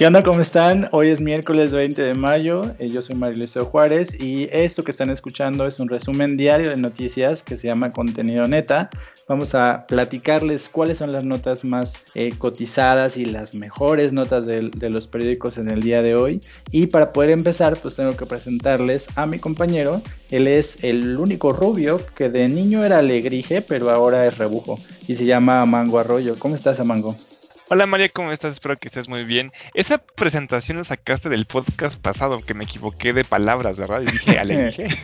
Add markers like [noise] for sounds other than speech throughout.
¿Qué onda? ¿Cómo están? Hoy es miércoles 20 de mayo, eh, yo soy Marilysio Juárez y esto que están escuchando es un resumen diario de noticias que se llama Contenido Neta. Vamos a platicarles cuáles son las notas más eh, cotizadas y las mejores notas de, de, los periódicos en el día de hoy. Y para poder empezar, pues tengo que presentarles a mi compañero. Él es el único rubio que de niño era alegrije, pero ahora es rebujo y se llama Amango Arroyo. ¿Cómo estás, Amango? Hola María, ¿cómo estás? Espero que estés muy bien. Esa presentación la sacaste del podcast pasado, que me equivoqué de palabras, ¿verdad? Y dije alegrije. [laughs]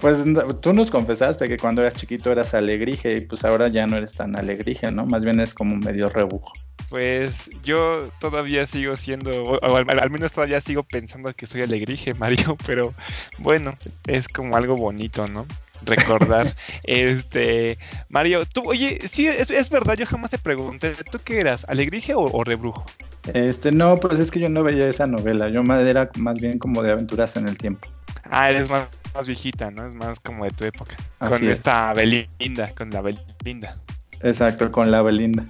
Pues tú nos confesaste que cuando eras chiquito eras alegrije y pues ahora ya no eres tan alegrije, ¿no? Más bien es como medio rebujo. Pues yo todavía sigo siendo, o al, menos todavía sigo pensando que soy alegrije, Mario, [laughs] pero bueno, es como algo bonito, ¿no? Recordar. [laughs] este, Mario, tú, oye, sí, es, verdad, yo jamás te pregunté, ¿tú qué eras, alegrije o, rebrujo? Este, no, pues es que yo no veía esa novela, yo era más bien como de aventuras en el tiempo. Ah, eres más, más viejita, ¿no? Es más como de tu época. con esta Belinda, con la Belinda. Exacto, con la Belinda.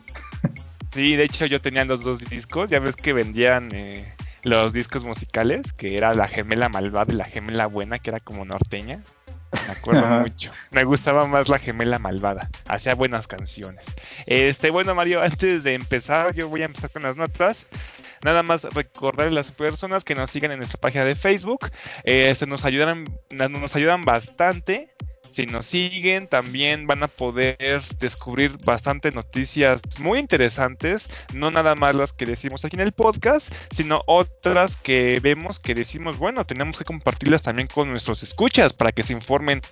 sí, de hecho yo tenía los dos discos, ya ves que vendían eh, los discos musicales, que era la gemela malvada y la gemela buena, que era como norteña. Me acuerdo mucho. Me gustaba más la gemela malvada. Hacía buenas canciones. Este, bueno, Mario, antes de empezar, yo voy a empezar con las notas. Nada más recordar a las personas que nos siguen en nuestra página de Facebook. Este, nos ayudan, nos ayudan bastante si nos siguen, también van a poder descubrir bastantes noticias muy interesantes, no nada más las que decimos aquí en el podcast, sino otras que vemos que decimos, bueno, tenemos que compartirlas también con nuestros escuchas para que se informen.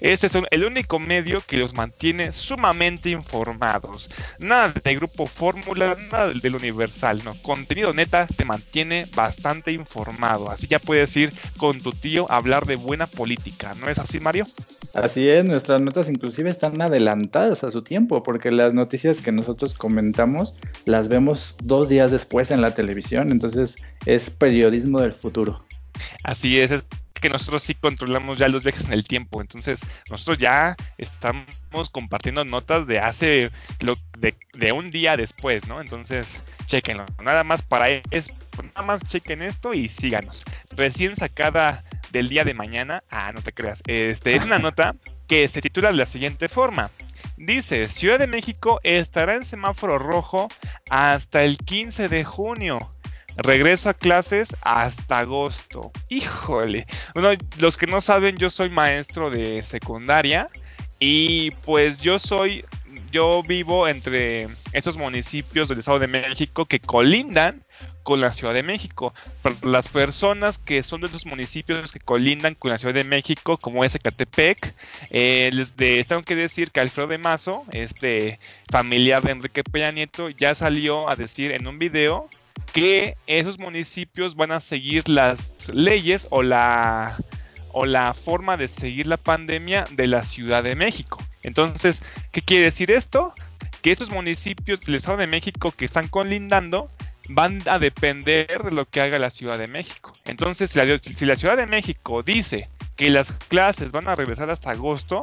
Este es el único medio que los mantiene sumamente informados. Nada de grupo fórmula, nada del universal, no. Contenido neta te mantiene bastante informado. Así ya puedes ir con tu tío a hablar de buena política, ¿no es así, Mario? Es, nuestras notas inclusive están adelantadas a su tiempo, porque las noticias que nosotros comentamos las vemos dos días después en la televisión, entonces es periodismo del futuro. Así es, es que nosotros sí controlamos ya los viajes en el tiempo, entonces nosotros ya estamos compartiendo notas de hace lo, de, de un día después, ¿no? Entonces, chequenlo, nada más para es, nada más chequen esto y síganos. Recién sacada del día de mañana. Ah, no te creas. Este es una nota que se titula de la siguiente forma. Dice, Ciudad de México estará en semáforo rojo hasta el 15 de junio. Regreso a clases hasta agosto. Híjole. Bueno, los que no saben, yo soy maestro de secundaria y pues yo soy, yo vivo entre estos municipios del Estado de México que colindan con la Ciudad de México. Las personas que son de esos municipios que colindan con la Ciudad de México, como es Ecatepec, eh, les tengo que decir que Alfredo de Mazo, este familiar de Enrique Peña Nieto, ya salió a decir en un video que esos municipios van a seguir las leyes o la o la forma de seguir la pandemia de la Ciudad de México. Entonces, ¿qué quiere decir esto? Que esos municipios del Estado de México que están colindando van a depender de lo que haga la Ciudad de México. Entonces, si la, Ciudad de México dice que las clases van a regresar hasta agosto,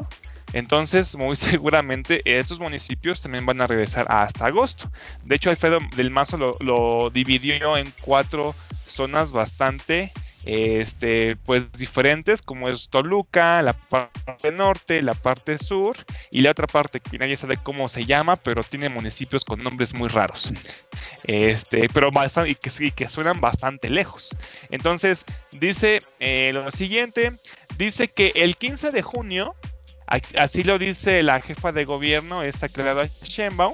entonces muy [laughs] seguramente estos municipios también van a regresar hasta agosto. De hecho, Alfredo del Mazo lo, lo dividió en cuatro zonas bastante este, pues diferentes, como es Toluca, la parte norte, la parte sur y la otra parte que nadie sabe cómo se llama, pero tiene municipios con nombres muy raros. Este, pero bastante, y que, que suenan bastante lejos. Entonces, dice eh, lo siguiente, dice que el 15 de junio, así lo dice la jefa de gobierno, esta creada Shenbaum,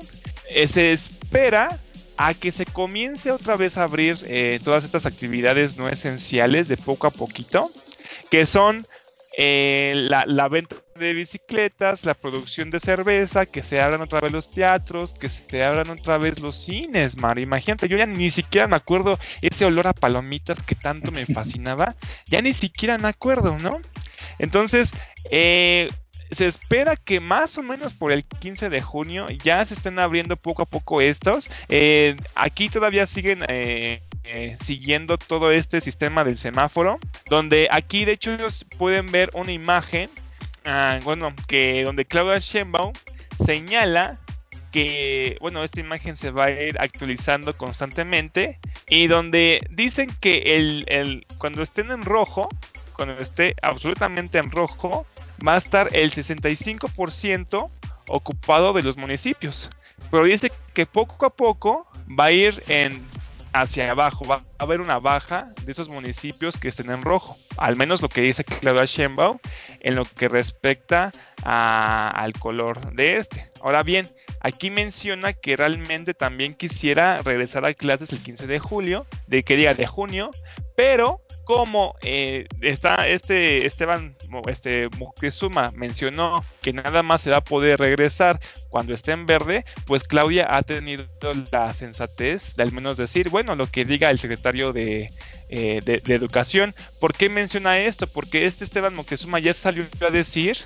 eh, se espera a que se comience otra vez a abrir eh, todas estas actividades no esenciales de poco a poquito, que son eh, la, venta de bicicletas, la producción de cerveza, que se abran otra vez los teatros, que se abran otra vez los cines, Mar. Imagínate, yo ya ni siquiera me acuerdo ese olor a palomitas que tanto me [laughs] fascinaba, ya ni siquiera me acuerdo, ¿no? Entonces, eh, se espera que más o menos por el 15 de junio ya se estén abriendo poco a poco estos. Eh, aquí todavía siguen eh, eh, siguiendo todo este sistema del semáforo, donde aquí de hecho pueden ver una imagen, ah, bueno, que donde Claudia Sheinbaum señala que, bueno, esta imagen se va a ir actualizando constantemente, y donde dicen que el, cuando estén en rojo, cuando esté absolutamente en rojo, va a estar el 65% ocupado de los municipios. Pero dice que poco a poco va a ir hacia abajo, va a haber una baja de esos municipios que estén en rojo, al menos lo que dice Claudia Sheinbaum en lo que respecta al color de este. Ahora bien, aquí menciona que realmente también quisiera regresar a clases el 15 de julio, de que diga de junio, pero como eh, está este Esteban este Moctezuma mencionó que nada más se va a poder regresar cuando esté en verde, pues Claudia ha tenido la sensatez de al menos decir, bueno, lo que diga el secretario de, eh, de, educación. ¿Por qué menciona esto? Porque este Esteban Moctezuma ya salió a decir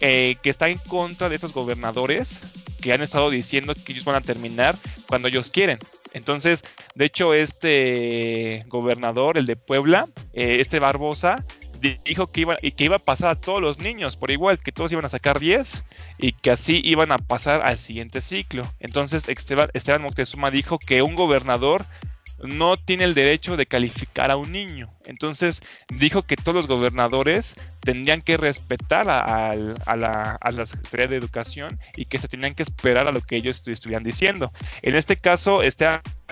eh, que está en contra de esos gobernadores que han estado diciendo que ellos van a terminar cuando ellos quieren. Entonces, de hecho, este gobernador, el de Puebla, eh, este Barbosa, dijo que iba, que iba a pasar a todos los niños por igual, que todos iban a sacar 10 y que así iban a pasar al siguiente ciclo. Entonces Esteban, Esteban Moctezuma dijo que un gobernador no tiene el derecho de calificar a un niño. Entonces dijo que todos los gobernadores tendrían que respetar a, la, Secretaría de Educación y que se tenían que esperar a lo que ellos estuvieran diciendo. En este caso, este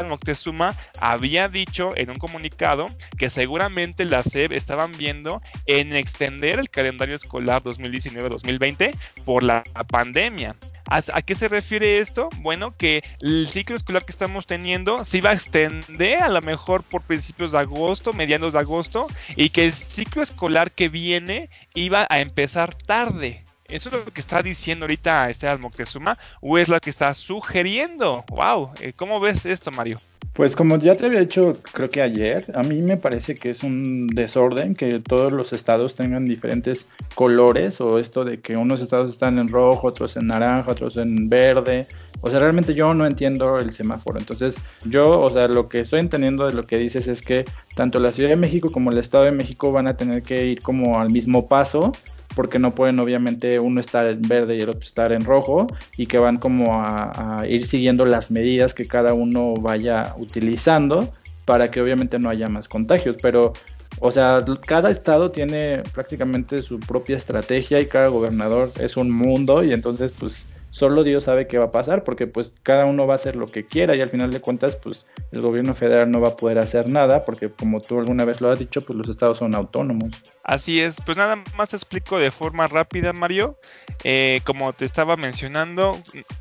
Moctezuma había dicho en un comunicado que seguramente la SEP estaban viendo en extender el calendario escolar 2019-2020 por la pandemia. ¿A, qué se refiere esto? Bueno, que el ciclo escolar que estamos teniendo se iba a extender a lo mejor por principios de agosto, medianos de agosto, y que el ciclo escolar que viene iba a empezar tarde. ¿Eso es lo que está diciendo ahorita Esteban Moctezuma o es lo que está sugiriendo? ¡Wow! Eh, ¿Cómo ves esto, Mario? Pues como ya te había dicho, creo que ayer, a mí me parece que es un desorden que todos los estados tengan diferentes colores o esto de que unos estados están en rojo, otros en naranja, otros en verde. O sea, realmente yo no entiendo el semáforo. Entonces, yo, o sea, lo que estoy entendiendo de lo que dices es que tanto la Ciudad de México como el Estado de México van a tener que ir como al mismo paso porque no pueden obviamente uno estar en verde y el otro estar en rojo y que van como a, ir siguiendo las medidas que cada uno vaya utilizando para que obviamente no haya más contagios, pero o sea, cada estado tiene prácticamente su propia estrategia y cada gobernador es un mundo y entonces pues solo Dios sabe qué va a pasar, porque pues cada uno va a hacer lo que quiera y al final de cuentas pues el gobierno federal no va a poder hacer nada, porque como tú alguna vez lo has dicho, pues los estados son autónomos. Así es, pues nada más te explico de forma rápida, Mario. Eh, como te estaba mencionando,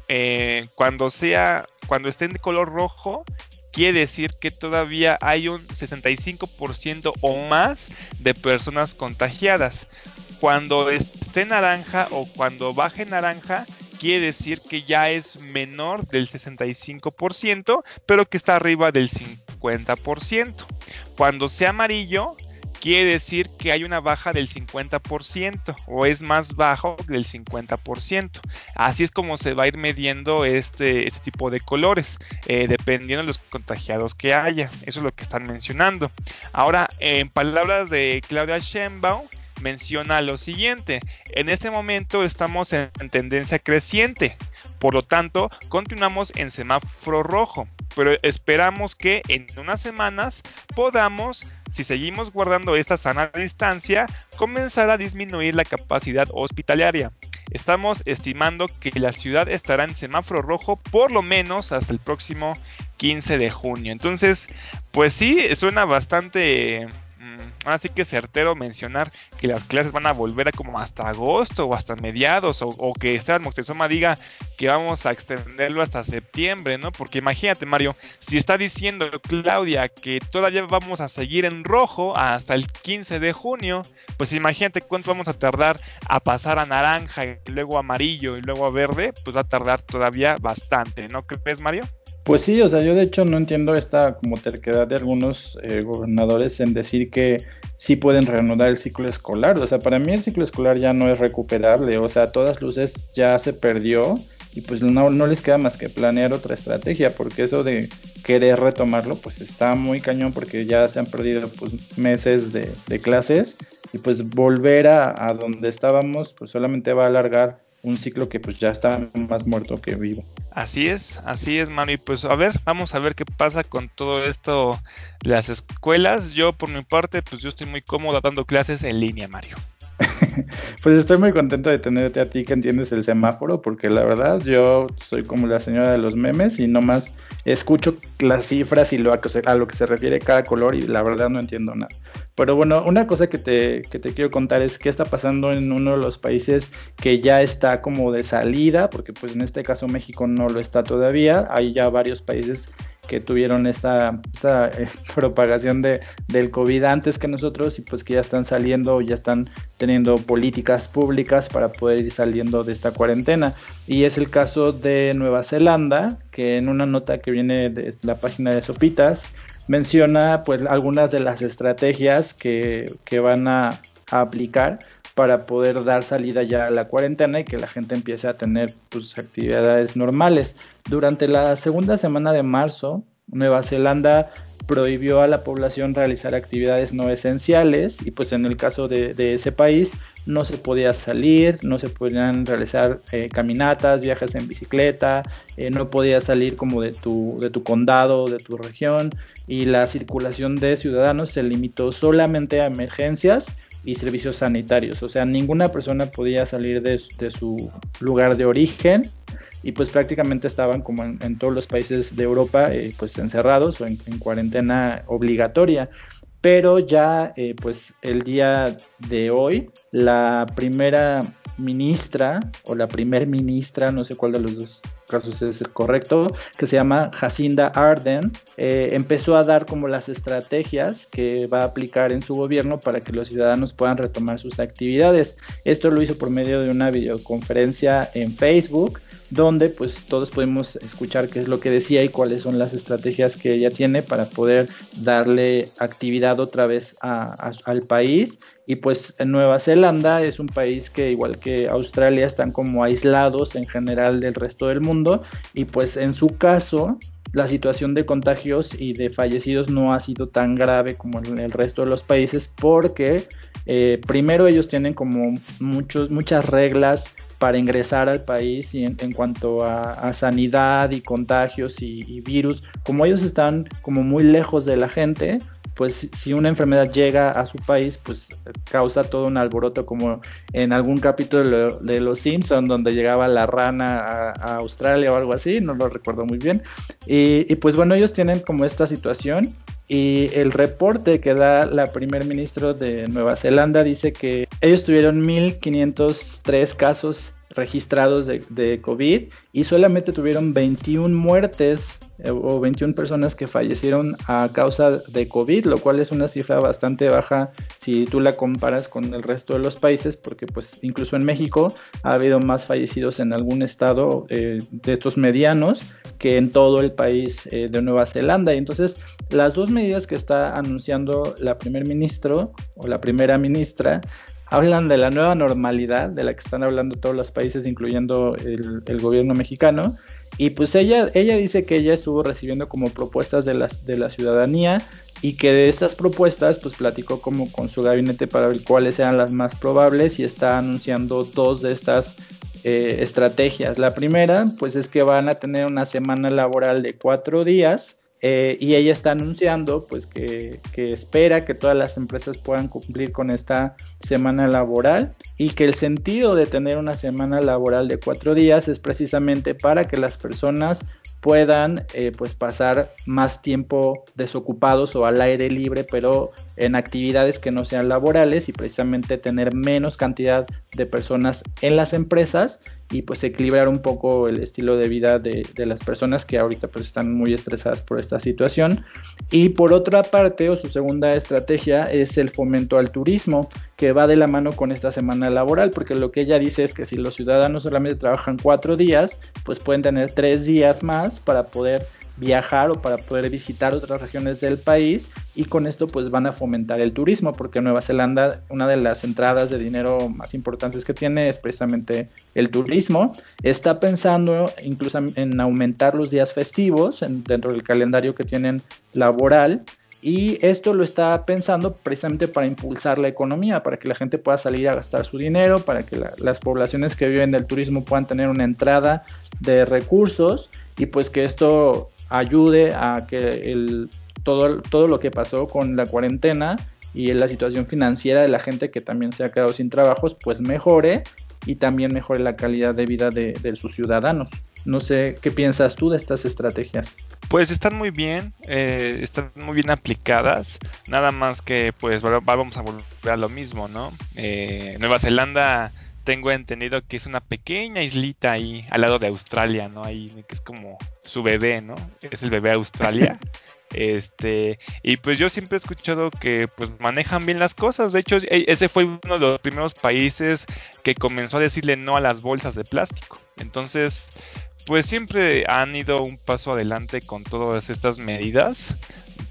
eh, cuando sea, cuando esté en color rojo, quiere decir que todavía hay un 65% o más de personas contagiadas. Cuando esté naranja o cuando baje naranja, quiere decir que ya es menor del 65%, pero que está arriba del 50%. Cuando sea amarillo, quiere decir que hay una baja del 50% o es más bajo del 50%. Así es como se va a ir midiendo este, este tipo de colores, eh, dependiendo de los contagiados que haya. Eso es lo que están mencionando. Ahora, en palabras de Claudia Sheinbaum, menciona lo siguiente, en este momento estamos en tendencia creciente, por lo tanto continuamos en semáforo rojo, pero esperamos que en unas semanas podamos, si seguimos guardando esta sana distancia, comenzar a disminuir la capacidad hospitalaria. Estamos estimando que la ciudad estará en semáforo rojo por lo menos hasta el próximo 15 de junio. Entonces, pues sí, suena bastante así que certero mencionar que las clases van a volver a como hasta agosto o hasta mediados, o, que Esteban Moctezuma diga que vamos a extenderlo hasta septiembre, ¿no? Porque imagínate, Mario, si está diciendo Claudia que todavía vamos a seguir en rojo hasta el 15 de junio, pues imagínate cuánto vamos a tardar a pasar a naranja y luego amarillo y luego a verde, pues va a tardar todavía bastante, ¿no crees, Mario? Pues sí, o sea, yo de hecho no entiendo esta como terquedad de algunos eh, gobernadores en decir que sí pueden reanudar el ciclo escolar. O sea, para mí el ciclo escolar ya no es recuperable. O sea, a todas luces ya se perdió y pues no, no les queda más que planear otra estrategia, porque eso de querer retomarlo, pues está muy cañón porque ya se han perdido pues meses de, clases y pues volver a, a donde estábamos, pues solamente va a alargar un ciclo que pues ya está más muerto que vivo. Así es, así es, mano. Y pues a ver, vamos a ver qué pasa con todo esto de las escuelas. Yo por mi parte, pues yo estoy muy cómodo dando clases en línea, Mario. [laughs] pues estoy muy contento de tenerte a ti que entiendes el semáforo, porque la verdad yo soy como la señora de los memes y nomás escucho las cifras y lo a, a lo que se refiere cada color y la verdad no entiendo nada. Pero bueno, una cosa que te, que te quiero contar es qué está pasando en uno de los países que ya está como de salida, porque pues en este caso México no lo está todavía, hay ya varios países que tuvieron esta, eh, [laughs] propagación de, del COVID antes que nosotros y pues que ya están saliendo, ya están teniendo políticas públicas para poder ir saliendo de esta cuarentena. Y es el caso de Nueva Zelanda, que en una nota que viene de la página de Sopitas, menciona pues algunas de las estrategias que, que van a, aplicar para poder dar salida ya a la cuarentena y que la gente empiece a tener sus actividades normales. Durante la segunda semana de marzo, Nueva Zelanda prohibió a la población realizar actividades no esenciales y pues en el caso de, ese país no se podía salir, no se podían realizar eh, caminatas, viajes en bicicleta, eh, no podías salir como de tu, de tu condado, de tu región y la circulación de ciudadanos se limitó solamente a emergencias y servicios sanitarios. O sea, ninguna persona podía salir de, su lugar de origen y pues prácticamente estaban como en, todos los países de Europa eh, pues encerrados o en, cuarentena obligatoria. Pero ya eh, pues el día de hoy la primera ministra o la primer ministra, no sé cuál de los dos casos es el correcto, que se llama Jacinda Arden, eh, empezó a dar como las estrategias que va a aplicar en su gobierno para que los ciudadanos puedan retomar sus actividades. Esto lo hizo por medio de una videoconferencia en Facebook donde pues todos podemos escuchar qué es lo que decía y cuáles son las estrategias que ella tiene para poder darle actividad otra vez al país. Y pues Nueva Zelanda es un país que igual que Australia están como aislados en general del resto del mundo. Y pues en su caso la situación de contagios y de fallecidos no ha sido tan grave como en el resto de los países porque eh, primero ellos tienen como muchos, muchas reglas para ingresar al país y en, cuanto a, sanidad y contagios y, virus, como ellos están como muy lejos de la gente, pues si una enfermedad llega a su país, pues causa todo un alboroto como en algún capítulo de Los Simpsons donde llegaba la rana a, Australia o algo así, no lo recuerdo muy bien. Y, pues bueno, ellos tienen como esta situación y el reporte que da la primer ministro de Nueva Zelanda dice que ellos tuvieron 1.503 casos registrados de, COVID y solamente tuvieron 21 muertes eh, o 21 personas que fallecieron a causa de COVID, lo cual es una cifra bastante baja si tú la comparas con el resto de los países, porque pues incluso en México ha habido más fallecidos en algún estado eh, de estos medianos que en todo el país eh, de Nueva Zelanda. Y entonces las dos medidas que está anunciando la primer ministro o la primera ministra hablan de la nueva normalidad de la que están hablando todos los países, incluyendo el, gobierno mexicano, y pues ella, ella dice que ella estuvo recibiendo como propuestas de la, de la ciudadanía y que de estas propuestas pues platicó como con su gabinete para ver cuáles eran las más probables y está anunciando dos de estas eh, estrategias. La primera pues es que van a tener una semana laboral de cuatro días eh, y ella está anunciando pues que, espera que todas las empresas puedan cumplir con esta semana laboral y que el sentido de tener una semana laboral de cuatro días es precisamente para que las personas puedan eh, pues pasar más tiempo desocupados o al aire libre pero en actividades que no sean laborales y precisamente tener menos cantidad de personas en las empresas y pues equilibrar un poco el estilo de vida de, las personas que ahorita pues están muy estresadas por esta situación. Y por otra parte, o su segunda estrategia es el fomento al turismo, que va de la mano con esta semana laboral, porque lo que ella dice es que si los ciudadanos solamente trabajan cuatro días, pues pueden tener tres días más para poder viajar o para poder visitar otras regiones del país y con esto pues van a fomentar el turismo porque Nueva Zelanda una de las entradas de dinero más importantes que tiene es precisamente el turismo. Está pensando incluso en aumentar los días festivos dentro del calendario que tienen laboral y esto lo está pensando precisamente para impulsar la economía, para que la gente pueda salir a gastar su dinero, para que las poblaciones que viven del turismo puedan tener una entrada de recursos y pues que esto ayude a que el, todo, todo lo que pasó con la cuarentena y la situación financiera de la gente que también se ha quedado sin trabajos pues mejore y también mejore la calidad de vida de, sus ciudadanos. No sé qué piensas tú de estas estrategias. Pues están muy bien, eh, están muy bien aplicadas. Nada más que pues vamos a volver a lo mismo, ¿no? Eh, Nueva Zelanda tengo entendido que es una pequeña islita ahí al lado de Australia, ¿no? Ahí que es como su bebé, ¿no? Es el bebé Australia. [laughs] Este, y pues yo siempre he escuchado que pues manejan bien las cosas. De hecho, e, ese fue uno de los primeros países que comenzó a decirle no a las bolsas de plástico. Entonces, pues siempre han ido un paso adelante con todas estas medidas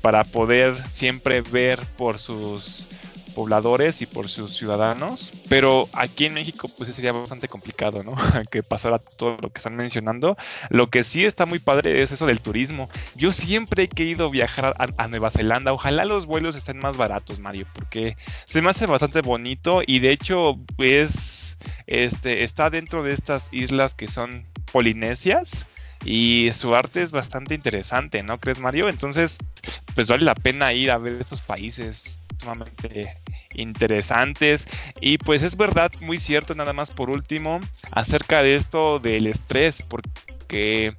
para poder siempre ver por sus pobladores y por sus ciudadanos, pero aquí en México pues sería bastante complicado, ¿no? [laughs] que pasara todo lo que están mencionando. Lo que sí está muy padre es eso del turismo. Yo siempre he querido viajar a, Nueva Zelanda, ojalá los vuelos estén más baratos, Mario, porque se me hace bastante bonito y de hecho es este está dentro de estas islas que son polinesias y su arte es bastante interesante, ¿no crees Mario? Entonces, pues vale la pena ir a ver estos países sumamente interesantes y pues es verdad muy cierto nada más por último acerca de esto del estrés porque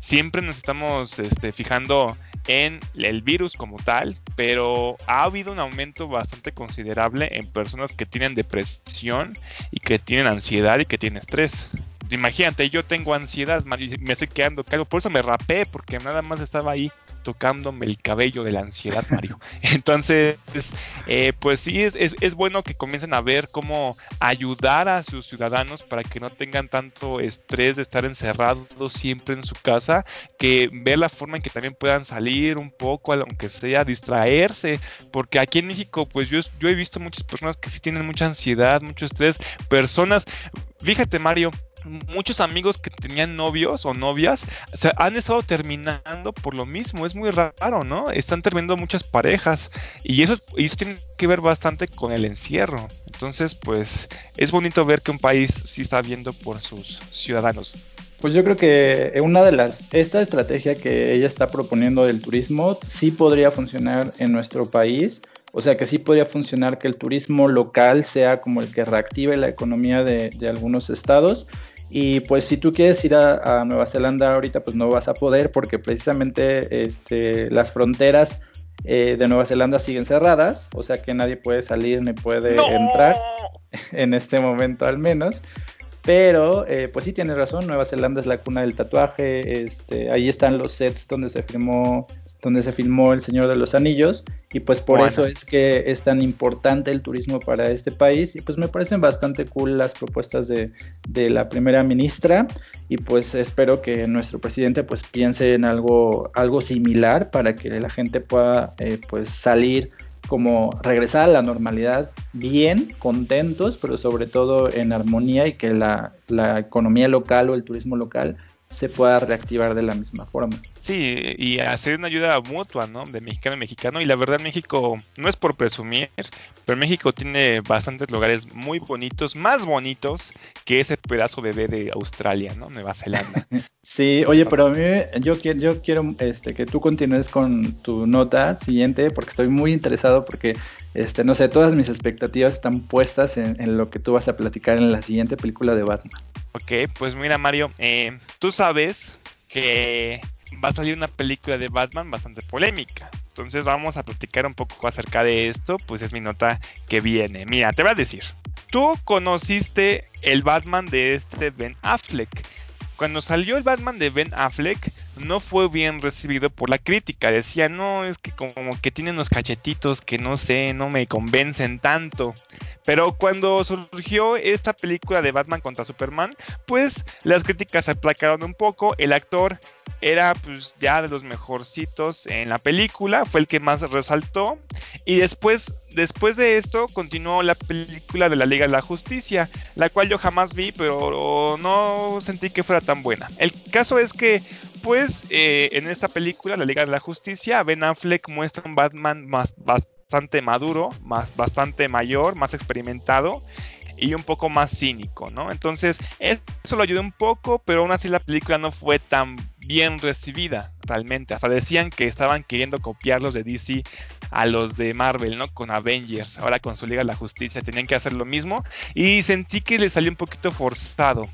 siempre nos estamos este, fijando en el virus como tal, pero ha habido un aumento bastante considerable en personas que tienen depresión y que tienen ansiedad y que tienen estrés imagínate, yo tengo ansiedad, me estoy quedando calvo, por eso me rapé, porque nada más estaba ahí tocándome el cabello de la ansiedad, Mario. [laughs] Entonces, eh, pues sí, es, es, bueno que comiencen a ver cómo ayudar a sus ciudadanos para que no tengan tanto estrés de estar encerrados siempre en su casa, que ver la forma en que también puedan salir un poco, aunque sea distraerse, porque aquí en México, pues yo, yo he visto muchas personas que sí tienen mucha ansiedad, mucho estrés, personas, fíjate Mario, muchos amigos que tenían novios o novias se han estado terminando por lo mismo. Es muy raro, ¿no? Están terminando muchas parejas y eso, y eso tiene que ver bastante con el encierro. Entonces, pues es bonito ver que un país sí está viendo por sus ciudadanos. Pues yo creo que una de las, esta estrategia que ella está proponiendo del turismo sí podría funcionar en nuestro país. O sea que sí podría funcionar que el turismo local sea como el que reactive la economía de algunos estados y pues si tú quieres ir a, Nueva Zelanda ahorita, pues no vas a poder porque precisamente este, las fronteras eh, de Nueva Zelanda siguen cerradas, o sea que nadie puede salir ni puede entrar, [laughs] en este momento al menos. Pero, eh, pues sí tienes razón, Nueva Zelanda es la cuna del tatuaje, este, ahí están los sets donde se filmó, donde se filmó El Señor de los Anillos, y pues por eso es que es tan importante el turismo para este país, y pues me parecen bastante cool las propuestas de, de la primera ministra, y pues espero que nuestro presidente pues piense en algo, algo similar para que la gente pueda eh, pues salir como regresar a la normalidad bien, contentos, pero sobre todo en armonía y que la, la economía local o el turismo local se pueda reactivar de la misma forma. Sí, y hacer una ayuda mutua, ¿no? De mexicano a mexicano. Y la verdad, México, no es por presumir, pero México tiene bastantes lugares muy bonitos, más bonitos que ese pedazo bebé de Australia, ¿no? Nueva Zelanda. [laughs] sí, oye, pero a mí, yo quiero, yo quiero este, que tú continúes con tu nota siguiente, porque estoy muy interesado, porque, este, no sé, todas mis expectativas están puestas en lo que tú vas a platicar en la siguiente película de Batman. Ok, pues mira Mario, eh, tú sabes que va a salir una película de Batman bastante polémica. Entonces vamos a platicar un poco acerca de esto, pues es mi nota que viene. Mira, te voy a decir, tú conociste el Batman de este Ben Affleck. Cuando salió el Batman de Ben Affleck, no fue bien recibido por la crítica. Decía, no, es que como que tiene unos cachetitos que no sé, no me convencen tanto. Pero cuando surgió esta película de Batman contra Superman, pues las críticas se aplacaron un poco. El actor era pues ya de los mejorcitos en la película, fue el que más resaltó. Y después, después de esto, continuó la película de la Liga de la Justicia, la cual yo jamás vi, pero no sentí que fuera tan buena. El caso es que, pues, eh, en esta película, la Liga de la Justicia, Ben Affleck muestra un Batman más, bastante maduro, más, bastante mayor, más experimentado y un poco más cínico, ¿no? Entonces, eso lo ayudó un poco, pero aún así la película no fue tan bien recibida realmente. Hasta decían que estaban queriendo copiar los de DC a los de Marvel, ¿no? Con Avengers, ahora con su Liga de la Justicia, tenían que hacer lo mismo y sentí que le salió un poquito forzado.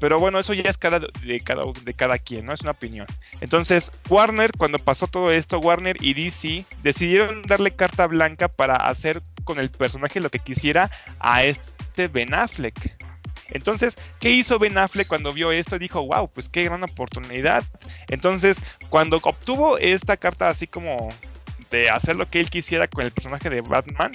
Pero bueno, eso ya es cada, de, cada, de cada quien, ¿no? Es una opinión. Entonces, Warner, cuando pasó todo esto, Warner y DC decidieron darle carta blanca para hacer con el personaje lo que quisiera a este Ben Affleck. Entonces, ¿qué hizo Ben Affleck cuando vio esto? Dijo, wow, pues qué gran oportunidad. Entonces, cuando obtuvo esta carta así como de hacer lo que él quisiera con el personaje de Batman,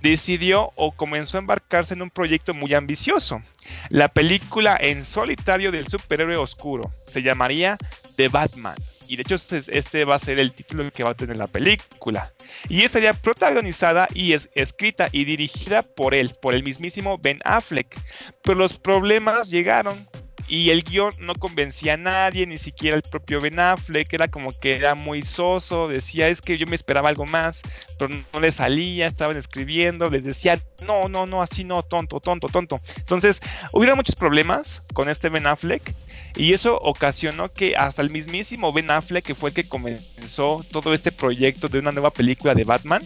decidió o comenzó a embarcarse en un proyecto muy ambicioso. La película en solitario del superhéroe oscuro se llamaría The Batman. Y de hecho este va a ser el título que va a tener la película. Y estaría protagonizada y es escrita y dirigida por él, por el mismísimo Ben Affleck. Pero los problemas llegaron y el guion no convencía a nadie, ni siquiera el propio Ben Affleck, era como que era muy soso, decía es que yo me esperaba algo más, pero no le salía, estaban escribiendo, les decía no, no, no, así no, tonto, tonto, tonto. Entonces, hubiera muchos problemas con este Ben Affleck. Y eso ocasionó que hasta el mismísimo Ben Affleck, que fue el que comenzó todo este proyecto de una nueva película de Batman,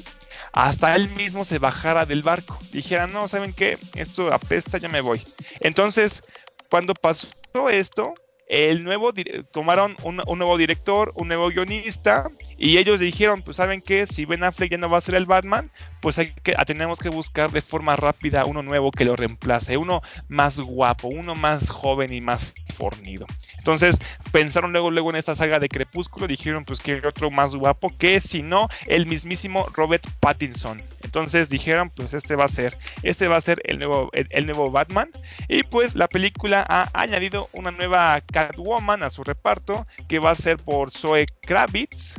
hasta él mismo se bajara del barco. Dijera, no, ¿saben qué? Esto apesta, ya me voy. Entonces, cuando pasó esto, el nuevo tomaron un, nuevo director, un nuevo guionista y ellos dijeron, pues saben que si Ben Affleck ya no va a ser el Batman, pues hay que, tenemos que buscar de forma rápida uno nuevo que lo reemplace, uno más guapo, uno más joven y más fornido. Entonces pensaron luego, luego en esta saga de Crepúsculo, dijeron pues que otro más guapo que si no el mismísimo Robert Pattinson. Entonces dijeron pues este va a ser, este va a ser el nuevo, el, nuevo Batman. Y pues la película ha añadido una nueva Catwoman a su reparto que va a ser por Zoe Kravitz,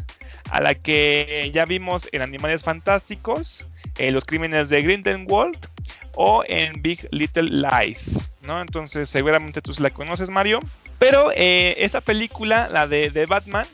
a la que ya vimos en Animales Fantásticos, en Los Crímenes de Grindelwald o en Big Little Lies, ¿no? Entonces seguramente tú la conoces, Mario. Pero eh, esta película, la de, de, Batman,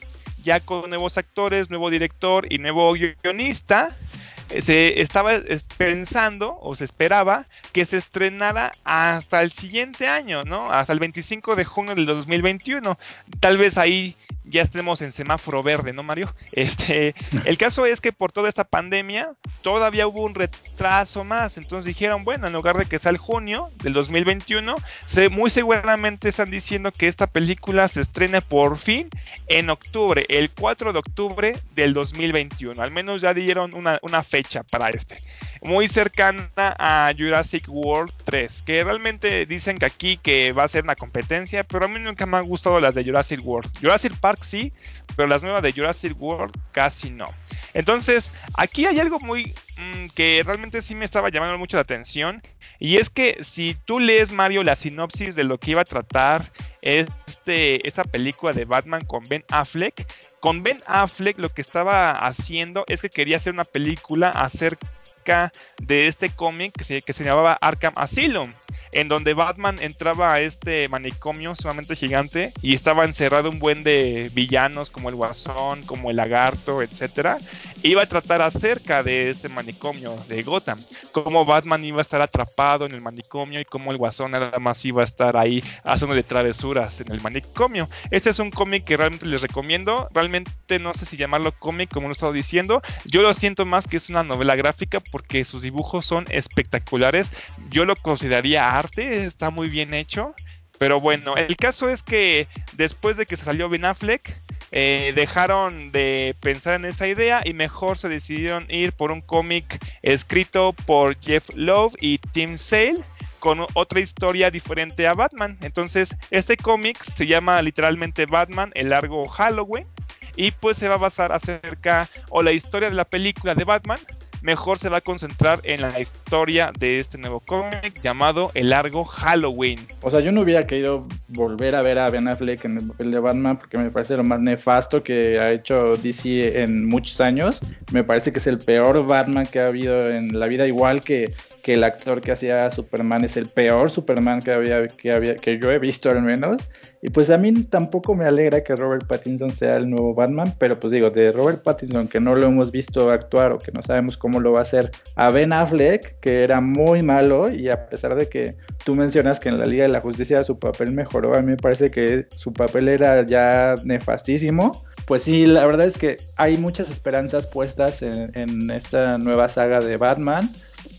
ya con nuevos actores, nuevo director y nuevo guionista, eh, se estaba pensando o se esperaba que se estrenara hasta el siguiente año, ¿no? Hasta el 25 de junio del 2021. Tal vez ahí ya estemos en semáforo verde, ¿no, Mario? [laughs] Este, el caso es que por toda esta pandemia todavía hubo un retraso más, entonces dijeron, bueno, en lugar de que sea el junio del 2021, se, muy seguramente están diciendo que esta película se estrene por fin en octubre, el 4 de octubre del 2021, al menos ya dieron una, una fecha para este muy cercana a Jurassic World 3, que realmente dicen que aquí que va a ser una competencia, pero a mí nunca me han gustado las de Jurassic World. Jurassic Park sí, pero las nuevas de Jurassic World casi no. Entonces, aquí hay algo muy mm, que realmente sí me estaba llamando mucho la atención. Y es que si tú lees, Mario, la sinopsis de lo que iba a tratar este, esta película de Batman con Ben Affleck, con Ben Affleck lo que estaba haciendo es que quería hacer una película acerca de este cómic que se, que se llamaba Arkham Asylum en donde Batman entraba a este manicomio sumamente gigante y estaba encerrado un buen de villanos como el Guasón, como el Lagarto, etcétera. Iba a tratar acerca de este manicomio de Gotham, cómo Batman iba a estar atrapado en el manicomio y cómo el Guasón nada más iba a estar ahí haciendo de travesuras en el manicomio. Este es un cómic que realmente les recomiendo. Realmente no sé si llamarlo cómic como lo he estado diciendo. Yo lo siento más que es una novela gráfica porque sus dibujos son espectaculares. Yo lo consideraría está muy bien hecho. Pero bueno, el caso es que después de que se salió Ben Affleck, eh, dejaron de pensar en esa idea y mejor se decidieron ir por un cómic escrito por Jeff Love y Tim Sale con otra historia diferente a Batman. Entonces, este cómic se llama literalmente Batman, el largo Halloween, y pues se va a basar acerca o la historia de la película de Batman mejor se va a concentrar en la historia de este nuevo cómic llamado El Largo Halloween. O sea, yo no hubiera querido volver a ver a Ben Affleck en el papel de Batman porque me parece lo más nefasto que ha hecho DC en muchos años. Me parece que es el peor Batman que ha habido en la vida, igual que que el actor que hacía Superman es el peor Superman que había, que había que yo he visto al menos y pues a mí tampoco me alegra que Robert Pattinson sea el nuevo Batman pero pues digo de Robert Pattinson que no lo hemos visto actuar o que no sabemos cómo lo va a hacer a Ben Affleck que era muy malo y a pesar de que tú mencionas que en la Liga de la Justicia su papel mejoró a mí me parece que su papel era ya nefastísimo pues sí, la verdad es que hay muchas esperanzas puestas en, en, esta nueva saga de Batman.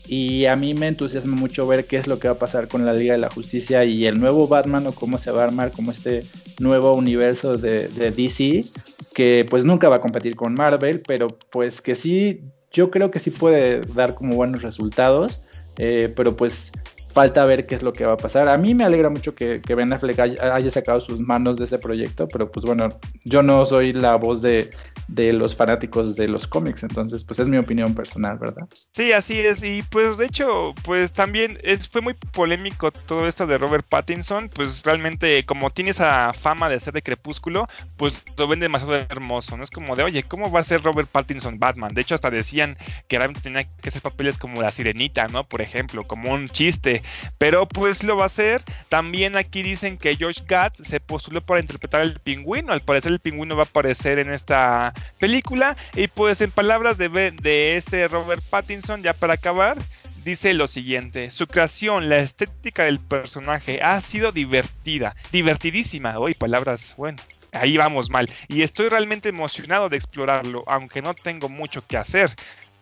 Y a mí me entusiasma mucho ver qué es lo que va a pasar con la Liga de la Justicia y el nuevo Batman o cómo se va a armar como este nuevo universo de, DC, que pues nunca va a competir con Marvel, pero pues que sí, yo creo que sí puede dar como buenos resultados, eh, pero pues falta ver qué es lo que va a pasar. A mí me alegra mucho que, que Ben Affleck haya, sacado sus manos de ese proyecto, pero pues bueno, yo no soy la voz de, de los fanáticos de los cómics. Entonces, pues es mi opinión personal, ¿verdad? Sí, así es. Y pues de hecho, pues también es, fue muy polémico todo esto de Robert Pattinson. Pues realmente, como tiene esa fama de ser de crepúsculo, pues lo ven demasiado hermoso. No es como de, oye, ¿cómo va a ser Robert Pattinson Batman? De hecho, hasta decían que realmente tenía que hacer papeles como la sirenita, ¿no? Por ejemplo, como un chiste. Pero pues lo va a hacer. También aquí dicen que Josh Gad se postuló para interpretar el pingüino. Al parecer, el pingüino va a aparecer en esta película. Y pues en palabras de, de este Robert Pattinson, ya para acabar, dice lo siguiente, su creación, la estética del personaje ha sido divertida, divertidísima, hoy palabras, bueno, ahí vamos mal, y estoy realmente emocionado de explorarlo, aunque no tengo mucho que hacer.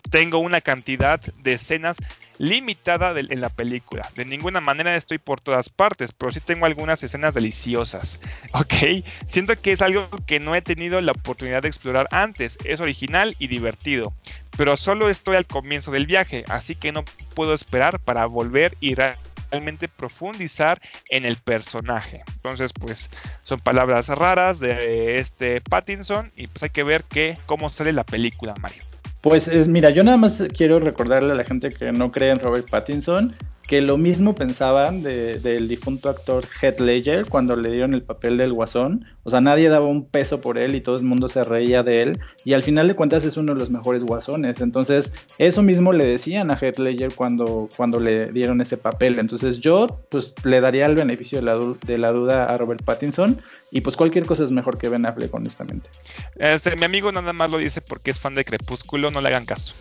Tengo una cantidad de escenas limitada en la película. De ninguna manera estoy por todas partes, pero sí tengo algunas escenas deliciosas. [laughs] Ok, siento que es algo que no he tenido la oportunidad de explorar antes. Es original y divertido, pero solo estoy al comienzo del viaje, así que no puedo esperar para volver y realmente profundizar en el personaje. Entonces, pues son palabras raras de este Pattinson y pues hay que ver que, cómo sale la película, Mario. Pues es, mira, yo nada más quiero recordarle a la gente que no cree en Robert Pattinson que lo mismo pensaban del difunto actor Heath Ledger cuando le dieron el papel del guasón. O sea, nadie daba un peso por él y todo el mundo se reía de él. Y al final de cuentas es uno de los mejores guasones. Entonces, eso mismo le decían a Heath Ledger cuando, cuando le dieron ese papel. Entonces, yo pues le daría el beneficio de la, de la duda a Robert Pattinson. Y pues cualquier cosa es mejor que Ben Affleck, honestamente. Este, mi amigo nada más lo dice porque es fan de Crepúsculo, no le hagan caso.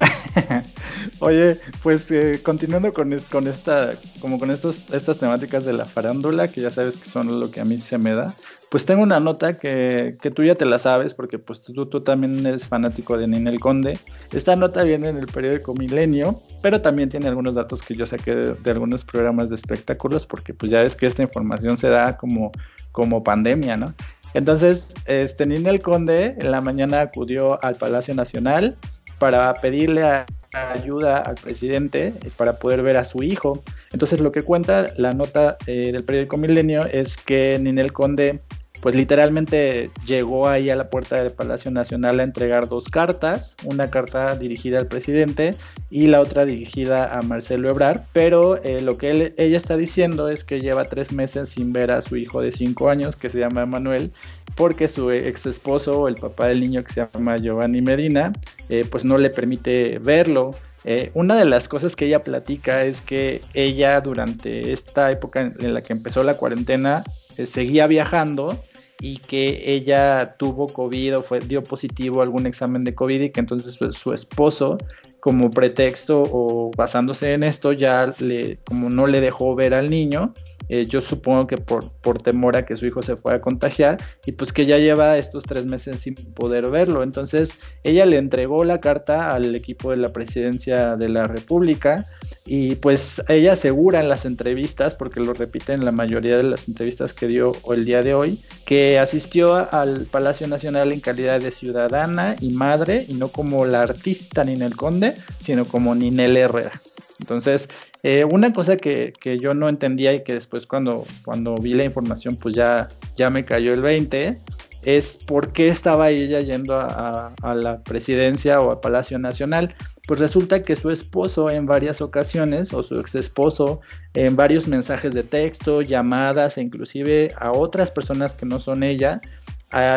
[laughs] Oye, pues eh, continuando con, esta, como con estos, estas temáticas de la farándula, que ya sabes que son lo que a mí se me da, pues tengo una nota que, tú ya te la sabes, porque pues tú, también eres fanático de Ninel Conde. Esta nota viene en el periódico Milenio, pero también tiene algunos datos que yo saqué de, algunos programas de espectáculos, porque pues ya ves que esta información se da como, como pandemia, ¿no? Entonces, este Ninel Conde en la mañana acudió al Palacio Nacional para pedirle ayuda al presidente eh, para poder ver a su hijo. Entonces lo que cuenta la nota eh, del periódico Milenio es que Ninel Conde pues literalmente llegó ahí a la puerta del Palacio Nacional a entregar dos cartas, una carta dirigida al presidente y la otra dirigida a Marcelo Ebrard, pero eh, lo que ella está diciendo es que lleva tres meses sin ver a su hijo de cinco años, que se llama Manuel, porque su ex esposo, el papá del niño que se llama Giovanni Medina, eh, pues no le permite verlo. Eh, una de las cosas que ella platica es que ella durante esta época en la que empezó la cuarentena seguía viajando y que ella tuvo COVID o fue, dio positivo algún examen de COVID y que entonces su, esposo, como pretexto o basándose en esto, ya le, como no le dejó ver al niño, eh, yo supongo que por, por temor a que su hijo se fuera a contagiar y pues que ya lleva estos tres meses sin poder verlo. Entonces ella le entregó la carta al equipo de la presidencia de la República y pues ella asegura en las entrevistas, porque lo repite en la mayoría de las entrevistas que dio el día de hoy, que asistió al Palacio Nacional en calidad de ciudadana y madre, y no como la artista Ninel Conde, sino como Ninel Herrera. Entonces, eh, una cosa que, que, yo no entendía y que después cuando, cuando vi la información, pues ya, ya me cayó el 20, es por qué estaba ella yendo a, la presidencia o a Palacio Nacional. pues resulta que su esposo en varias ocasiones, o su ex esposo, en varios mensajes de texto, llamadas e inclusive a otras personas que no son ella,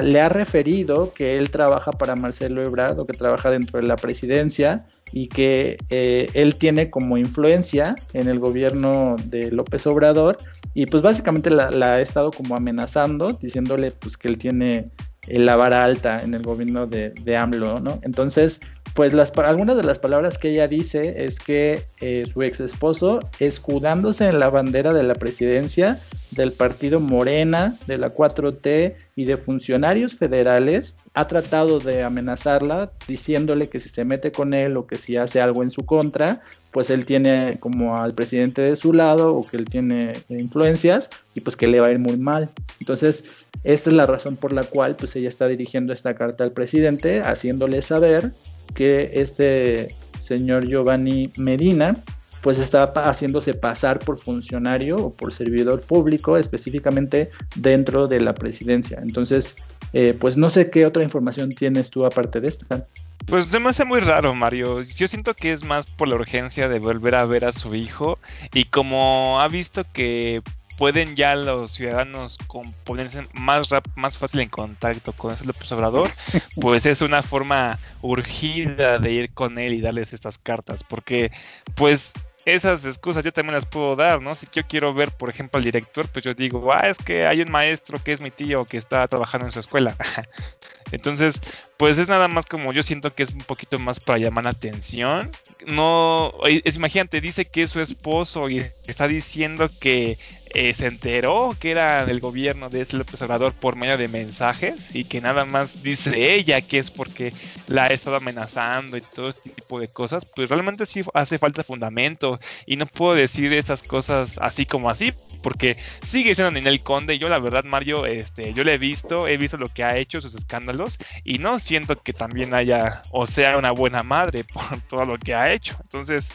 le ha referido que él trabaja para Marcelo Ebrard o que trabaja dentro de la presidencia y que eh, él tiene como influencia en el gobierno de López Obrador y pues básicamente la, ha estado como amenazando, diciéndole pues que él tiene la vara alta en el gobierno de, de AMLO, ¿no? Entonces, pues las, algunas de las palabras que ella dice es que eh, su ex esposo, escudándose en la bandera de la presidencia del partido Morena, de la 4T y de funcionarios federales, ha tratado de amenazarla diciéndole que si se mete con él o que si hace algo en su contra, pues él tiene como al presidente de su lado o que él tiene influencias y pues que le va a ir muy mal. Entonces, esta es la razón por la cual pues ella está dirigiendo esta carta al presidente, haciéndole saber que este señor Giovanni Medina pues está haciéndose pasar por funcionario o por servidor público específicamente dentro de la presidencia. Entonces, eh, pues no sé qué otra información tienes tú aparte de esta. Pues se me hace muy raro, Mario. Yo siento que es más por la urgencia de volver a ver a su hijo y como ha visto que pueden ya los ciudadanos ponerse más más fácil en contacto con ese López Obrador, [laughs] pues es una forma urgida de ir con él y darles estas cartas, porque pues esas excusas yo también las puedo dar, ¿no? Si yo quiero ver, por ejemplo, al director, pues yo digo, ah, es que hay un maestro que es mi tío que está trabajando en su escuela. [laughs] Entonces, pues es nada más como yo siento que es un poquito más para llamar la atención. No, es, imagínate, dice que es su esposo y está diciendo que eh, se enteró que era del gobierno de este López por medio de mensajes y que nada más dice ella que es porque la ha estado amenazando y todo este tipo de cosas, pues realmente sí hace falta fundamento y no puedo decir esas cosas así como así porque sigue siendo Ninel Conde yo la verdad Mario, este, yo le he visto, he visto lo que ha hecho, sus escándalos y no siento que también haya o sea una buena madre por [laughs] todo lo que ha hecho. Entonces,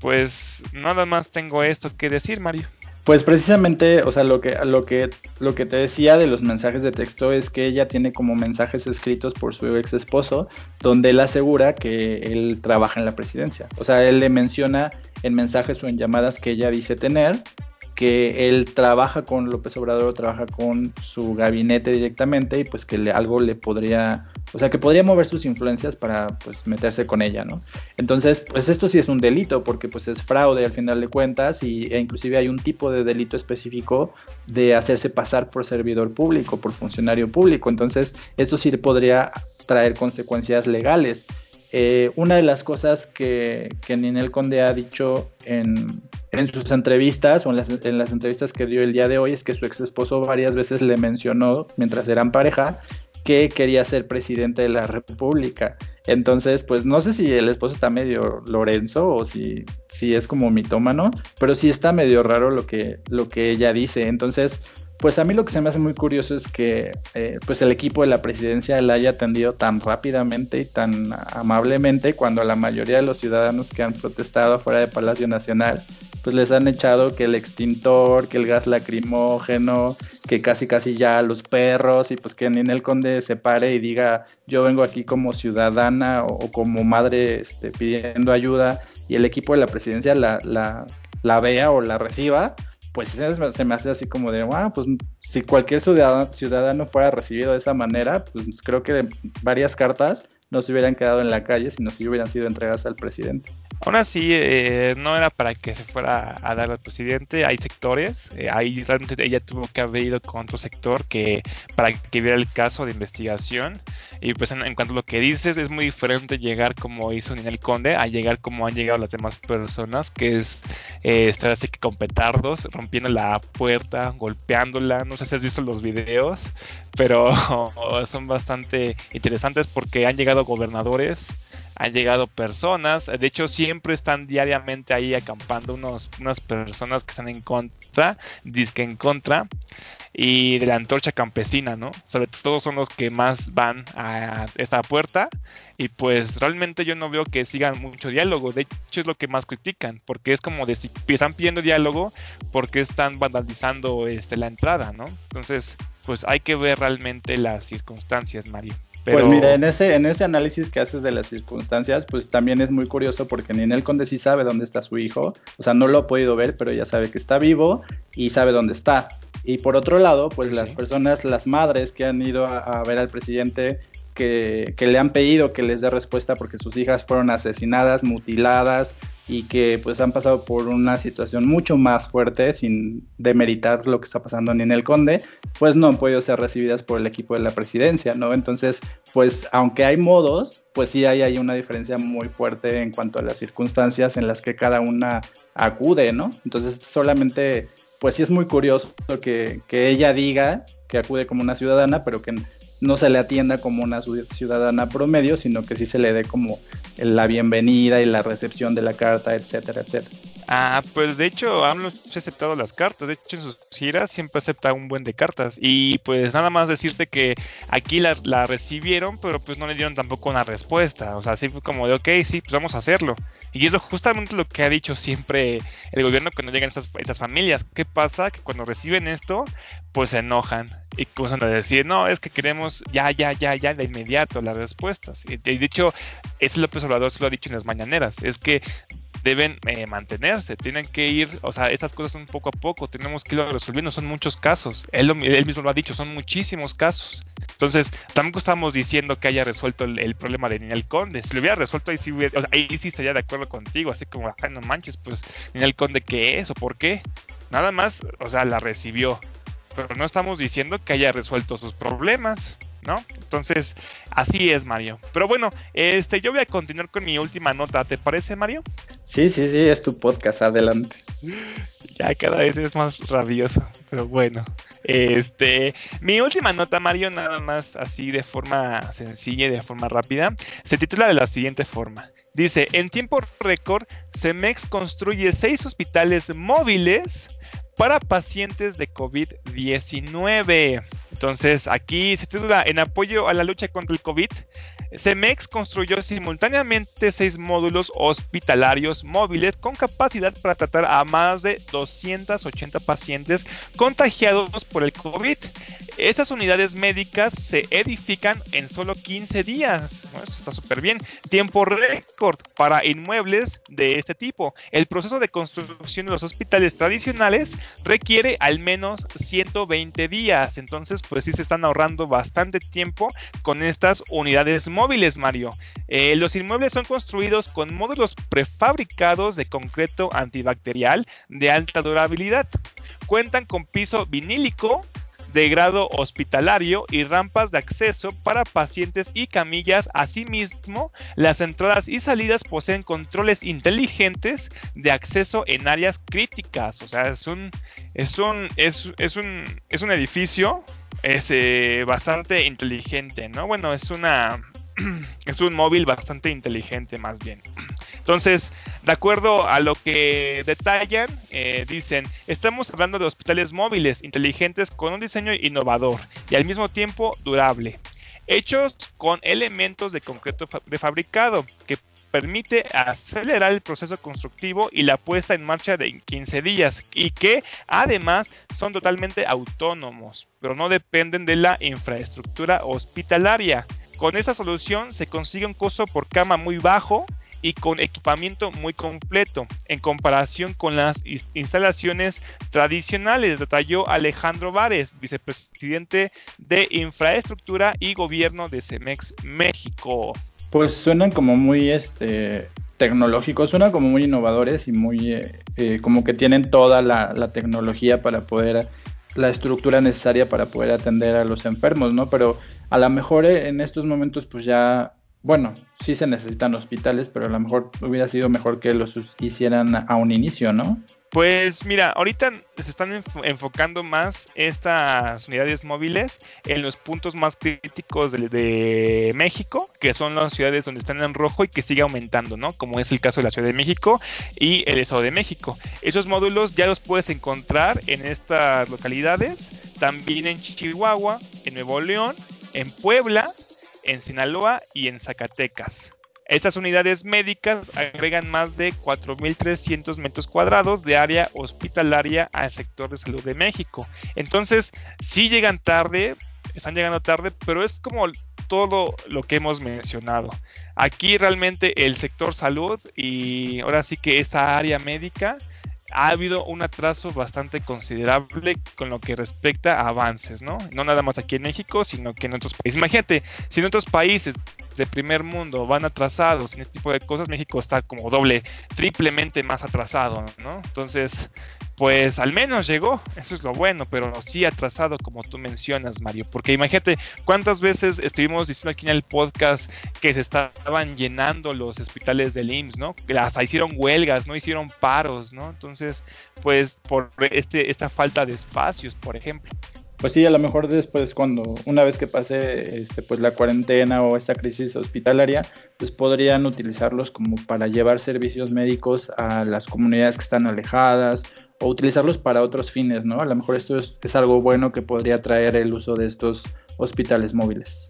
pues nada más tengo esto que decir Mario. Pues precisamente, o sea, lo que, lo que, lo que te decía de los mensajes de texto es que ella tiene como mensajes escritos por su ex esposo, donde él asegura que él trabaja en la presidencia. O sea, él le menciona en mensajes o en llamadas que ella dice tener, que él trabaja con López Obrador, trabaja con su gabinete directamente y pues que le, algo le podría, o sea, que podría mover sus influencias para pues meterse con ella, ¿no? Entonces, pues esto sí es un delito porque pues es fraude al final de cuentas y, e inclusive hay un tipo de delito específico de hacerse pasar por servidor público, por funcionario público. Entonces, esto sí podría traer consecuencias legales. Eh, una de las cosas que, que Ninel Conde ha dicho en, en sus entrevistas o en las, en las, entrevistas que dio el día de hoy es que su ex esposo varias veces le mencionó mientras eran pareja que quería ser presidente de la República. Entonces, pues no sé si el esposo está medio Lorenzo o si, si es como mitómano, pero sí está medio raro lo que, lo que ella dice. Entonces, pues a mí lo que se me hace muy curioso es que eh, pues el equipo de la presidencia la haya atendido tan rápidamente y tan amablemente cuando la mayoría de los ciudadanos que han protestado fuera de Palacio Nacional pues les han echado que el extintor, que el gas lacrimógeno, que casi casi ya los perros y pues que Ninel Conde se pare y diga yo vengo aquí como ciudadana o, como madre este, pidiendo ayuda y el equipo de la presidencia la, la, la vea o la reciba pues se me hace así como de, wow, pues si cualquier ciudadano, fuera recibido de esa manera, pues creo que varias cartas no se hubieran quedado en la calle, sino si hubieran sido entregadas al presidente. Aún así, eh, no era para que se fuera a dar al presidente. Hay sectores. Eh, ahí realmente ella tuvo que haber ido con otro sector que para que viera el caso de investigación. Y pues en, cuanto a lo que dices, es muy diferente llegar como hizo Ninel Conde a llegar como han llegado las demás personas, que es eh, así que con petardos, rompiendo la puerta, golpeándola. No sé si has visto los videos, pero [laughs] son bastante interesantes porque han llegado gobernadores han llegado personas, de hecho siempre están diariamente ahí acampando unos, unas personas que están en contra, disque en contra, y de la antorcha campesina, ¿no? Sobre todo son los que más van a esta puerta y pues realmente yo no veo que sigan mucho diálogo, de hecho es lo que más critican, porque es como de si están pidiendo diálogo, porque están vandalizando este, la entrada, ¿no? Entonces, pues hay que ver realmente las circunstancias, Mario. Pues mira, en ese, en ese análisis que haces de las circunstancias, pues también es muy curioso porque Ninel Conde sí sabe dónde está su hijo, o sea, no lo ha podido ver, pero ya sabe que está vivo y sabe dónde está. Y por otro lado, pues las personas, las madres que han ido a, ver al presidente, que, que, le han pedido que les dé respuesta porque sus hijas fueron asesinadas, mutiladas, y que pues han pasado por una situación mucho más fuerte sin demeritar lo que está pasando en el Conde, pues no han podido ser recibidas por el equipo de la presidencia, ¿no? Entonces, pues aunque hay modos, pues sí hay, hay una diferencia muy fuerte en cuanto a las circunstancias en las que cada una acude, ¿no? Entonces, solamente, pues sí es muy curioso que, que ella diga que acude como una ciudadana, pero que no se le atienda como una ciudadana promedio, sino que sí se le dé como la bienvenida y la recepción de la carta, etcétera, etcétera. Ah, pues de hecho AMLO ha aceptado las cartas, de hecho en sus giras siempre acepta un buen de cartas y pues nada más decirte que aquí la, la recibieron pero pues no le dieron tampoco una respuesta, o sea, sí fue como de ok, sí, pues vamos a hacerlo. Y es justamente lo que ha dicho siempre el gobierno cuando llegan estas, estas familias. ¿Qué pasa? Que cuando reciben esto, pues se enojan y comienzan a decir, no, es que queremos ya, ya, ya, ya, de inmediato las respuestas. Y de hecho, ese López Obrador se lo ha dicho en las mañaneras, es que deben eh, mantenerse, tienen que ir, o sea, estas cosas son poco a poco, tenemos que irlo resolviendo, son muchos casos, él, él mismo lo ha dicho, son muchísimos casos. Entonces, tampoco estamos diciendo que haya resuelto el, problema de Ninel Conde, si lo hubiera resuelto ahí sí, ahí sí estaría de acuerdo contigo, así como, ay, no manches, pues Ninel Conde, ¿qué es o por qué? Nada más, o sea, la recibió, pero no estamos diciendo que haya resuelto sus problemas. ¿no? Entonces, así es, Mario. Pero bueno, este, yo voy a continuar con mi última nota, ¿te parece, Mario? Sí, sí, sí, es tu podcast, adelante. [laughs] Ya cada vez es más rabioso, pero bueno. Este, mi última nota, Mario, nada más así de forma sencilla y de forma rápida, se titula de la siguiente forma. Dice, en tiempo récord, Cemex construye seis hospitales móviles para pacientes de COVID-19. Entonces, aquí se titula En apoyo a la lucha contra el COVID, CEMEX construyó simultáneamente seis módulos hospitalarios móviles con capacidad para tratar a más de 280 pacientes contagiados por el COVID. Esas unidades médicas se edifican en solo 15 días. Esto está súper bien. Tiempo récord para inmuebles de este tipo. El proceso de construcción de los hospitales tradicionales requiere al menos 120 días. Entonces, pues sí se están ahorrando bastante tiempo con estas unidades móviles Mario. Eh, los inmuebles son construidos con módulos prefabricados de concreto antibacterial de alta durabilidad. Cuentan con piso vinílico de grado hospitalario y rampas de acceso para pacientes y camillas. Asimismo, las entradas y salidas poseen controles inteligentes de acceso en áreas críticas. O sea, es un, es un, es, un, es un edificio es, bastante inteligente, ¿no? Bueno, es una [clears throat] es un móvil bastante inteligente más bien. [clears throat] Entonces, de acuerdo a lo que detallan, eh, dicen, estamos hablando de hospitales móviles inteligentes con un diseño innovador y al mismo tiempo durable, hechos con elementos de concreto prefabricado que permite acelerar el proceso constructivo y la puesta en marcha de 15 días y que además son totalmente autónomos, pero no dependen de la infraestructura hospitalaria. Con esta solución se consigue un costo por cama muy bajo y con equipamiento muy completo en comparación con las instalaciones tradicionales, detalló Alejandro Vares, vicepresidente de Infraestructura y Gobierno de Cemex México. Pues suenan como muy este tecnológicos, suenan como muy innovadores y muy eh, eh, como que tienen toda la, la tecnología para poder la estructura necesaria para poder atender a los enfermos, ¿no? Pero a lo mejor eh, en estos momentos pues ya, bueno, sí se necesitan hospitales, pero a lo mejor hubiera sido mejor que los hicieran a un inicio, ¿no? Pues mira, ahorita se están enfocando más estas unidades móviles en los puntos más críticos de, México, que son las ciudades donde están en rojo y que sigue aumentando, ¿no? Como es el caso de la Ciudad de México y el Estado de México. Esos módulos ya los puedes encontrar en estas localidades, también en Chihuahua, en Nuevo León, en Puebla, en Sinaloa y en Zacatecas. Estas unidades médicas agregan más de 4.300 metros cuadrados de área hospitalaria al sector de salud de México. Entonces, sí llegan tarde, están llegando tarde, pero es como todo lo que hemos mencionado. Aquí realmente el sector salud y ahora sí que esta área médica ha habido un atraso bastante considerable con lo que respecta a avances, ¿no? No nada más aquí en México, sino que en otros países. Imagínate, si en otros países de primer mundo van atrasados en este tipo de cosas, México está como doble, triplemente más atrasado, ¿no? Entonces, pues al menos llegó, eso es lo bueno, pero sí atrasado como tú mencionas, Mario, porque imagínate cuántas veces estuvimos diciendo aquí en el podcast que se estaban llenando los hospitales del IMSS, ¿no? Hasta hicieron huelgas, no hicieron paros, ¿no? Entonces, pues por este esta falta de espacios, por ejemplo. Pues sí, a lo mejor después cuando una vez que pase este pues la cuarentena o esta crisis hospitalaria, pues podrían utilizarlos como para llevar servicios médicos a las comunidades que están alejadas o utilizarlos para otros fines, ¿no? A lo mejor esto es, es algo bueno que podría traer el uso de estos hospitales móviles.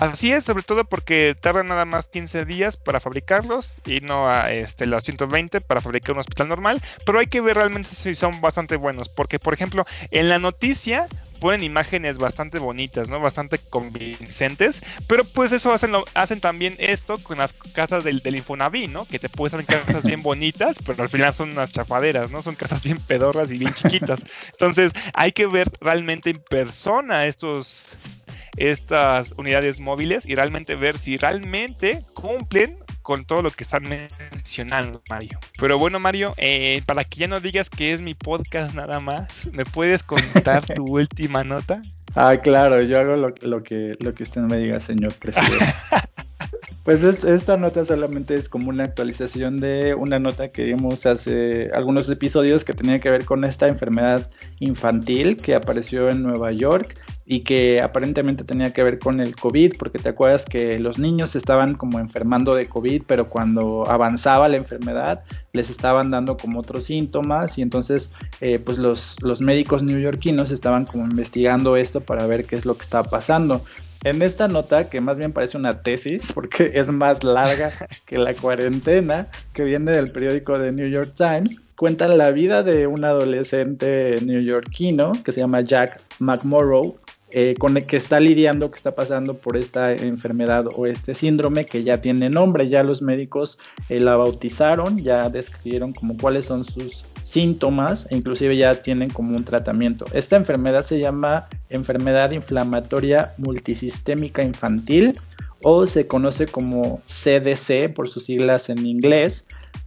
Así es, sobre todo porque tardan nada más 15 días para fabricarlos y no a este, los 120 para fabricar un hospital normal, pero hay que ver realmente si son bastante buenos, porque por ejemplo en la noticia ponen imágenes bastante bonitas, ¿no? Bastante convincentes, pero pues eso hacen, también esto con las casas del, del Infonavit, ¿no? Que te pueden casas bien bonitas, pero al final son unas chafaderas, ¿no? Son casas bien pedorras y bien chiquitas. Entonces hay que ver realmente en persona estos estas unidades móviles y realmente ver si realmente cumplen con todo lo que están mencionando, Mario. Pero bueno, Mario, eh, para que ya no digas que es mi podcast nada más, ¿me puedes contar tu [laughs] última nota? Ah, claro, yo hago lo, que, lo que usted me diga, señor presidente. [laughs] Pues esta nota solamente es como una actualización de una nota que vimos hace algunos episodios que tenía que ver con esta enfermedad infantil que apareció en Nueva York y que aparentemente tenía que ver con el COVID, porque te acuerdas que los niños estaban como enfermando de COVID, pero cuando avanzaba la enfermedad les estaban dando como otros síntomas y entonces eh, pues los, los médicos neoyorquinos estaban como investigando esto para ver qué es lo que estaba pasando. En esta nota, que más bien parece una tesis, porque es más larga [laughs] que la cuarentena, que viene del periódico The New York Times, cuentan la vida de un adolescente neoyorquino que se llama Jack McMorrow, eh, con el que está lidiando, que está pasando por esta enfermedad o este síndrome que ya tiene nombre, ya los médicos eh, la bautizaron, ya describieron como cuáles son sus síntomas e inclusive ya tienen como un tratamiento. Esta enfermedad se llama enfermedad inflamatoria multisistémica infantil o se conoce como CDC por sus siglas en inglés.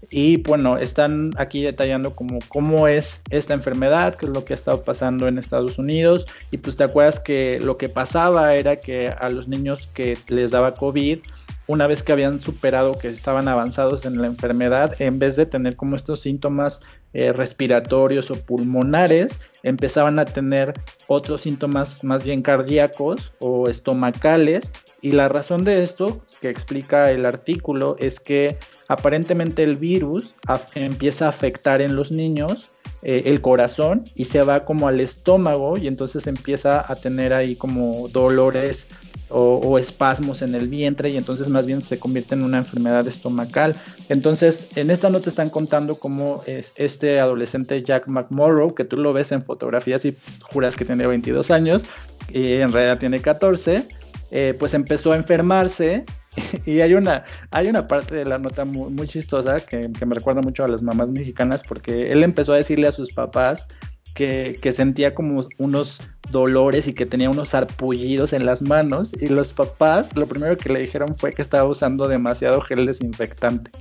Y bueno, están aquí detallando cómo es esta enfermedad, qué es lo que ha estado pasando en Estados Unidos. Y pues te acuerdas que lo que pasaba era que a los niños que les daba COVID, una vez que habían superado, que estaban avanzados en la enfermedad, en vez de tener como estos síntomas eh, respiratorios o pulmonares, empezaban a tener otros síntomas más bien cardíacos o estomacales. Y la razón de esto, que explica el artículo, es que aparentemente el virus empieza a afectar en los niños eh, el corazón y se va como al estómago y entonces empieza a tener ahí como dolores o, espasmos en el vientre y entonces más bien se convierte en una enfermedad estomacal. Entonces, en esta nota están contando cómo es este adolescente Jack McMorrow, que tú lo ves en fotografías y juras que tiene 22 años, y en realidad tiene 14, eh, pues empezó a enfermarse [laughs] y hay una, hay una parte de la nota muy, chistosa que, que, me recuerda mucho a las mamás mexicanas porque él empezó a decirle a sus papás que, que, sentía como unos dolores y que tenía unos arpullidos en las manos y los papás lo primero que le dijeron fue que estaba usando demasiado gel desinfectante.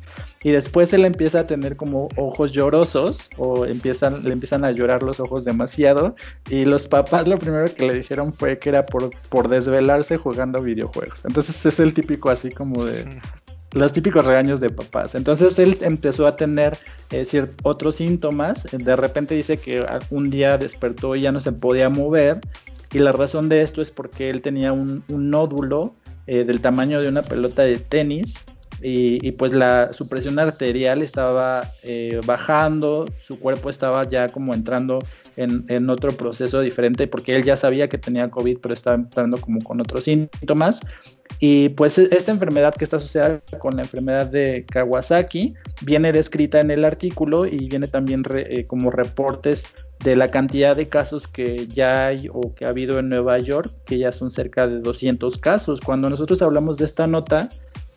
Y después él empieza a tener como ojos llorosos o empiezan, le empiezan a llorar los ojos demasiado y los papás lo primero que le dijeron fue que era por, por desvelarse jugando videojuegos. Entonces es el típico así como de los típicos regaños de papás. Entonces él empezó a tener eh, otros síntomas. De repente dice que un día despertó y ya no se podía mover. Y la razón de esto es porque él tenía un, nódulo eh, del tamaño de una pelota de tenis. Y, pues la, su presión arterial estaba eh, bajando, su cuerpo estaba ya como entrando en, en, otro proceso diferente porque él ya sabía que tenía COVID, pero estaba entrando como con otros síntomas. Y pues e, esta enfermedad que está asociada con la enfermedad de Kawasaki viene descrita en el artículo y viene también eh, como reportes de la cantidad de casos que ya hay o que ha habido en Nueva York, que ya son cerca de 200 casos. Cuando nosotros hablamos de esta nota,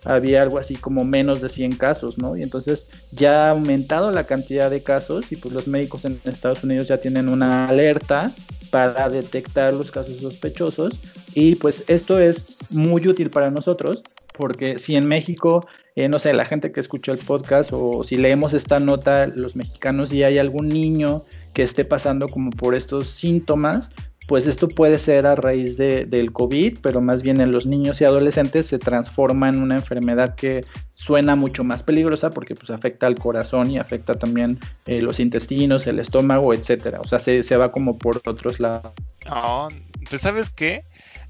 había algo así como menos de 100 casos, ¿no? Y entonces ya ha aumentado la cantidad de casos y pues los médicos en Estados Unidos ya tienen una alerta para detectar los casos sospechosos y pues esto es muy útil para nosotros porque si en México, eh, no sé, la gente que escuchó el podcast o si leemos esta nota, los mexicanos y hay algún niño que esté pasando como por estos síntomas, pues esto puede ser a raíz de, del COVID, pero más bien en los niños y adolescentes se transforma en una enfermedad que suena mucho más peligrosa porque pues afecta al corazón y afecta también eh, los intestinos, el estómago, etcétera. O sea, se, se va como por otros lados. No, pues sabes qué,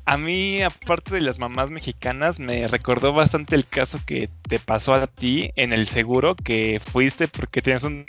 a mí, aparte de las mamás mexicanas, me recordó bastante el caso que te pasó a ti en el seguro, que fuiste porque tenías un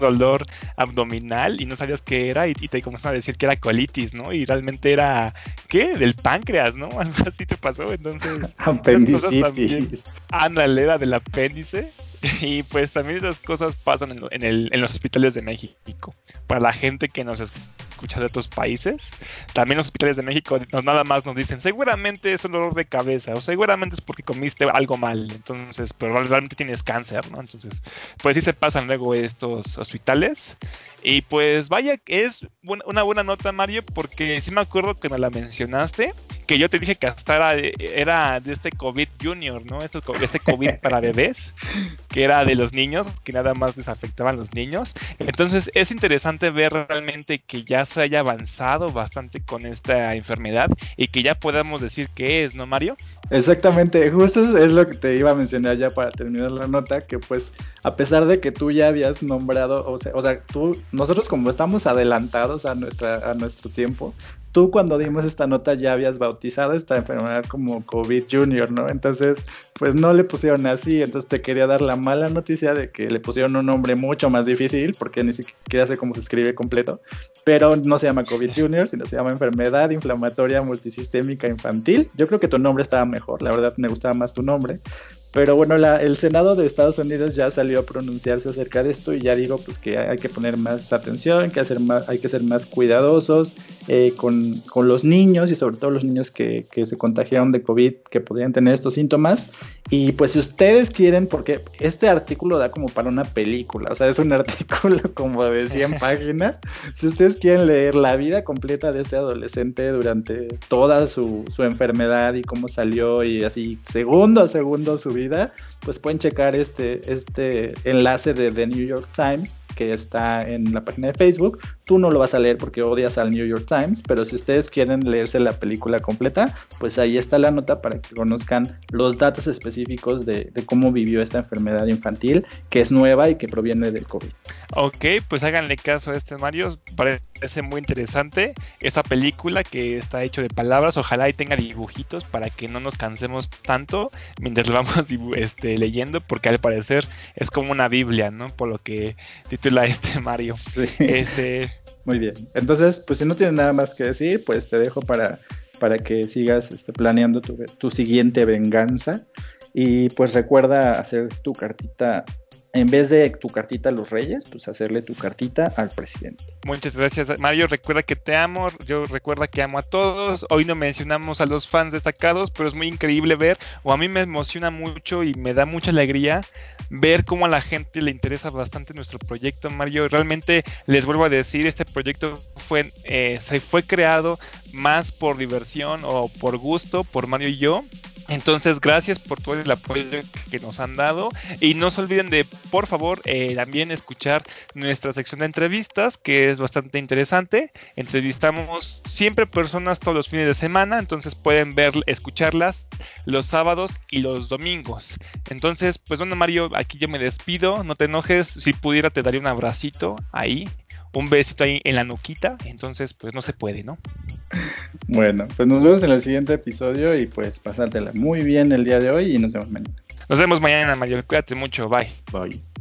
dolor abdominal y no sabías qué era y, te comenzaron a decir que era colitis, ¿no? Y realmente era, ¿qué? Del páncreas, ¿no? [laughs] Algo así te pasó, entonces... Apendicitis. Ándale, era del apéndice. Y pues también esas cosas pasan en, en, el, en los hospitales de México. Para la gente que nos escucha de otros países, también los hospitales de México nada más nos dicen, seguramente es un dolor de cabeza o seguramente es porque comiste algo mal, entonces, pero realmente tienes cáncer, ¿no? Entonces, pues sí se pasan luego estos hospitales. Y pues vaya, es una buena nota, Mario, porque sí me acuerdo que nos la mencionaste que yo te dije que hasta era, era de este COVID Junior, ¿no? Este, este COVID para [laughs] bebés, que era de los niños, que nada más les afectaban los niños. Entonces es interesante ver realmente que ya se haya avanzado bastante con esta enfermedad y que ya podamos decir qué es, ¿no, Mario? Exactamente, justo es lo que te iba a mencionar ya para terminar la nota, que pues a pesar de que tú ya habías nombrado, o sea, o sea tú, nosotros como estamos adelantados a, nuestra, a nuestro tiempo, tú cuando dimos esta nota ya habías bautizado esta enfermedad como COVID Junior, ¿no? Entonces, pues no le pusieron así, entonces te quería dar la mala noticia de que le pusieron un nombre mucho más difícil, porque ni siquiera sé cómo se escribe completo, pero no se llama COVID Junior, sino se llama enfermedad inflamatoria multisistémica infantil. Yo creo que tu nombre estaba mejor, la verdad me gustaba más tu nombre, pero bueno, la, el Senado de Estados Unidos ya salió a pronunciarse acerca de esto y ya digo pues que hay que poner más atención, que hacer más, hay que ser más cuidadosos eh, con, con, los niños y sobre todo los niños que, que, se contagiaron de COVID que podrían tener estos síntomas. Y pues si ustedes quieren, porque este artículo da como para una película, o sea, es un [laughs] artículo como de 100 [laughs] páginas, si ustedes quieren leer la vida completa de este adolescente durante toda su, su enfermedad y cómo salió y así segundo a segundo su vida, pues pueden checar este, este enlace de The New York Times que está en la página de Facebook. Tú no lo vas a leer porque odias al New York Times, pero si ustedes quieren leerse la película completa, pues ahí está la nota para que conozcan los datos específicos de, cómo vivió esta enfermedad infantil, que es nueva y que proviene del COVID. Ok, pues háganle caso a este Mario, parece muy interesante esta película que está hecho de palabras, ojalá y tenga dibujitos para que no nos cansemos tanto mientras lo vamos [laughs] este, leyendo, porque al parecer es como una Biblia, ¿no? Por lo que la este Mario. Este... [laughs] Muy bien. Entonces, pues si no tienes nada más que decir, pues te dejo para, para que sigas este, planeando tu, tu siguiente venganza. Y pues recuerda hacer tu cartita en vez de tu cartita a los reyes, pues hacerle tu cartita al presidente. Muchas gracias, Mario. Recuerda que te amo. Yo recuerda que amo a todos. Hoy no mencionamos a los fans destacados, pero es muy increíble ver, o a mí me emociona mucho y me da mucha alegría ver cómo a la gente le interesa bastante nuestro proyecto, Mario. Realmente les vuelvo a decir, este proyecto fue, eh, se fue creado más por diversión o por gusto, por Mario y yo. Entonces, gracias por todo el apoyo que nos han dado. Y no se olviden de, por favor, eh, también escuchar nuestra sección de entrevistas, que es bastante interesante. Entrevistamos siempre personas todos los fines de semana, entonces pueden ver, escucharlas los sábados y los domingos. Entonces, pues bueno, Mario, aquí yo me despido. No te enojes. Si pudiera, te daría un abracito ahí un besito ahí en la nuquita, entonces pues no se puede, ¿no? Bueno, pues nos vemos en el siguiente episodio y pues pasártela muy bien el día de hoy y nos vemos mañana. Nos vemos mañana, Mayor. Cuídate mucho. Bye. Bye.